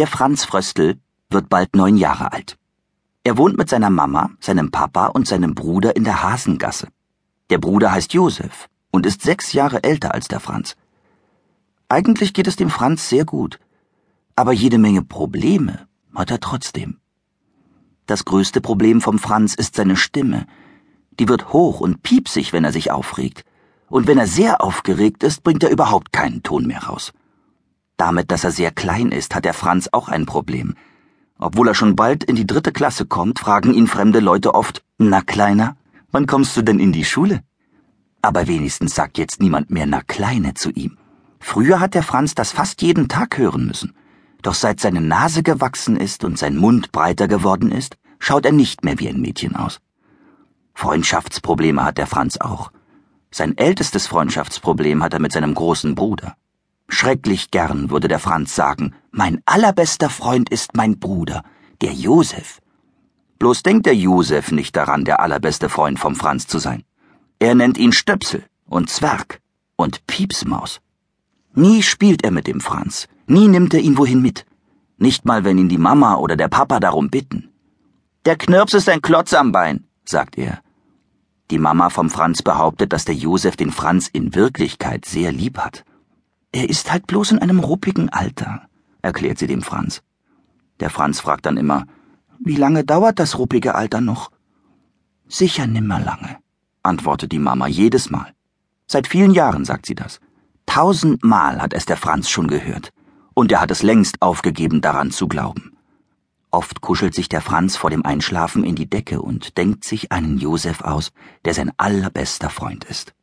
Der Franz Fröstl wird bald neun Jahre alt. Er wohnt mit seiner Mama, seinem Papa und seinem Bruder in der Hasengasse. Der Bruder heißt Josef und ist sechs Jahre älter als der Franz. Eigentlich geht es dem Franz sehr gut, aber jede Menge Probleme hat er trotzdem. Das größte Problem vom Franz ist seine Stimme. Die wird hoch und piepsig, wenn er sich aufregt. Und wenn er sehr aufgeregt ist, bringt er überhaupt keinen Ton mehr raus. Damit, dass er sehr klein ist, hat der Franz auch ein Problem. Obwohl er schon bald in die dritte Klasse kommt, fragen ihn fremde Leute oft, na Kleiner, wann kommst du denn in die Schule? Aber wenigstens sagt jetzt niemand mehr na Kleine zu ihm. Früher hat der Franz das fast jeden Tag hören müssen. Doch seit seine Nase gewachsen ist und sein Mund breiter geworden ist, schaut er nicht mehr wie ein Mädchen aus. Freundschaftsprobleme hat der Franz auch. Sein ältestes Freundschaftsproblem hat er mit seinem großen Bruder. Schrecklich gern würde der Franz sagen, mein allerbester Freund ist mein Bruder, der Josef. Bloß denkt der Josef nicht daran, der allerbeste Freund vom Franz zu sein. Er nennt ihn Stöpsel und Zwerg und Piepsmaus. Nie spielt er mit dem Franz, nie nimmt er ihn wohin mit. Nicht mal, wenn ihn die Mama oder der Papa darum bitten. Der Knirps ist ein Klotz am Bein, sagt er. Die Mama vom Franz behauptet, dass der Josef den Franz in Wirklichkeit sehr lieb hat. Er ist halt bloß in einem ruppigen Alter, erklärt sie dem Franz. Der Franz fragt dann immer, wie lange dauert das ruppige Alter noch? Sicher nimmer lange, antwortet die Mama jedes Mal. Seit vielen Jahren sagt sie das. Tausendmal hat es der Franz schon gehört, und er hat es längst aufgegeben, daran zu glauben. Oft kuschelt sich der Franz vor dem Einschlafen in die Decke und denkt sich einen Josef aus, der sein allerbester Freund ist.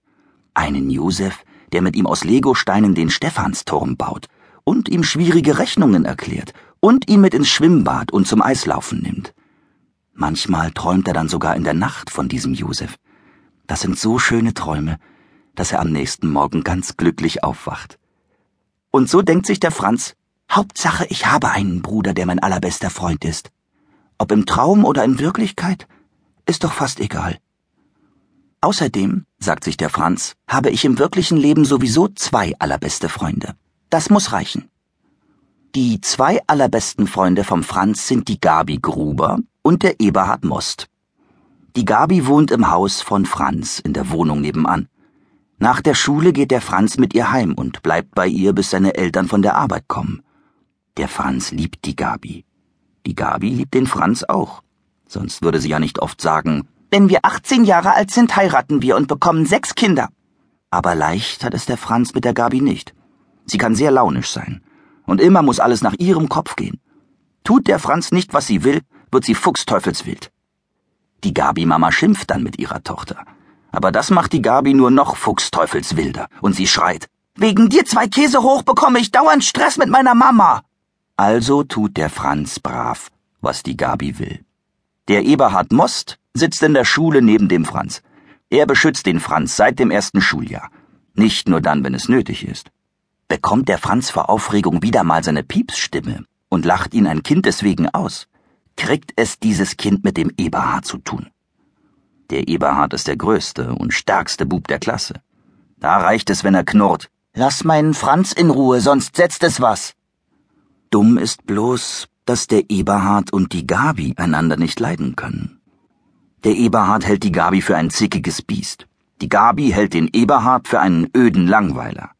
Einen Josef, der mit ihm aus Legosteinen den Stephansturm baut und ihm schwierige Rechnungen erklärt und ihn mit ins Schwimmbad und zum Eislaufen nimmt. Manchmal träumt er dann sogar in der Nacht von diesem Josef. Das sind so schöne Träume, dass er am nächsten Morgen ganz glücklich aufwacht. Und so denkt sich der Franz, Hauptsache, ich habe einen Bruder, der mein allerbester Freund ist. Ob im Traum oder in Wirklichkeit, ist doch fast egal. Außerdem, sagt sich der Franz, habe ich im wirklichen Leben sowieso zwei allerbeste Freunde. Das muss reichen. Die zwei allerbesten Freunde vom Franz sind die Gabi Gruber und der Eberhard Most. Die Gabi wohnt im Haus von Franz in der Wohnung nebenan. Nach der Schule geht der Franz mit ihr heim und bleibt bei ihr, bis seine Eltern von der Arbeit kommen. Der Franz liebt die Gabi. Die Gabi liebt den Franz auch. Sonst würde sie ja nicht oft sagen, wenn wir 18 Jahre alt sind, heiraten wir und bekommen sechs Kinder. Aber leicht hat es der Franz mit der Gabi nicht. Sie kann sehr launisch sein. Und immer muss alles nach ihrem Kopf gehen. Tut der Franz nicht, was sie will, wird sie fuchsteufelswild. Die Gabi-Mama schimpft dann mit ihrer Tochter. Aber das macht die Gabi nur noch fuchsteufelswilder. Und sie schreit, Wegen dir zwei Käse hoch bekomme ich dauernd Stress mit meiner Mama. Also tut der Franz brav, was die Gabi will. Der Eberhard Most sitzt in der Schule neben dem Franz. Er beschützt den Franz seit dem ersten Schuljahr. Nicht nur dann, wenn es nötig ist. Bekommt der Franz vor Aufregung wieder mal seine Piepsstimme und lacht ihn ein Kind deswegen aus, kriegt es dieses Kind mit dem Eberhard zu tun. Der Eberhard ist der größte und stärkste Bub der Klasse. Da reicht es, wenn er knurrt. Lass meinen Franz in Ruhe, sonst setzt es was. Dumm ist bloß, dass der Eberhard und die Gabi einander nicht leiden können. Der Eberhard hält die Gabi für ein zickiges Biest. Die Gabi hält den Eberhard für einen öden Langweiler.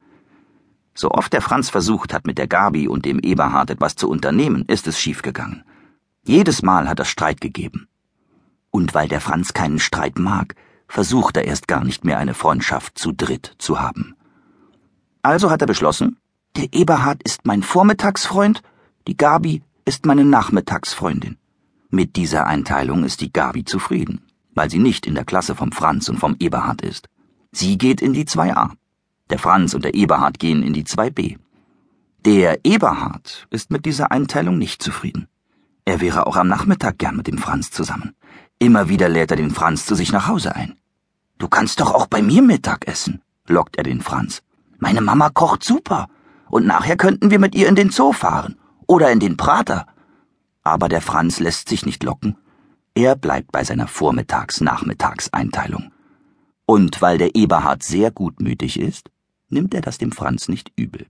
So oft der Franz versucht hat, mit der Gabi und dem Eberhard etwas zu unternehmen, ist es schiefgegangen. Jedes Mal hat es Streit gegeben. Und weil der Franz keinen Streit mag, versucht er erst gar nicht mehr eine Freundschaft zu dritt zu haben. Also hat er beschlossen, der Eberhard ist mein Vormittagsfreund, die Gabi ist meine Nachmittagsfreundin. Mit dieser Einteilung ist die Gabi zufrieden, weil sie nicht in der Klasse vom Franz und vom Eberhard ist. Sie geht in die 2a. Der Franz und der Eberhard gehen in die 2b. Der Eberhard ist mit dieser Einteilung nicht zufrieden. Er wäre auch am Nachmittag gern mit dem Franz zusammen. Immer wieder lädt er den Franz zu sich nach Hause ein. Du kannst doch auch bei mir Mittag essen, lockt er den Franz. Meine Mama kocht super. Und nachher könnten wir mit ihr in den Zoo fahren oder in den Prater. Aber der Franz lässt sich nicht locken. Er bleibt bei seiner Vormittags-Nachmittags-Einteilung. Und weil der Eberhard sehr gutmütig ist, nimmt er das dem Franz nicht übel.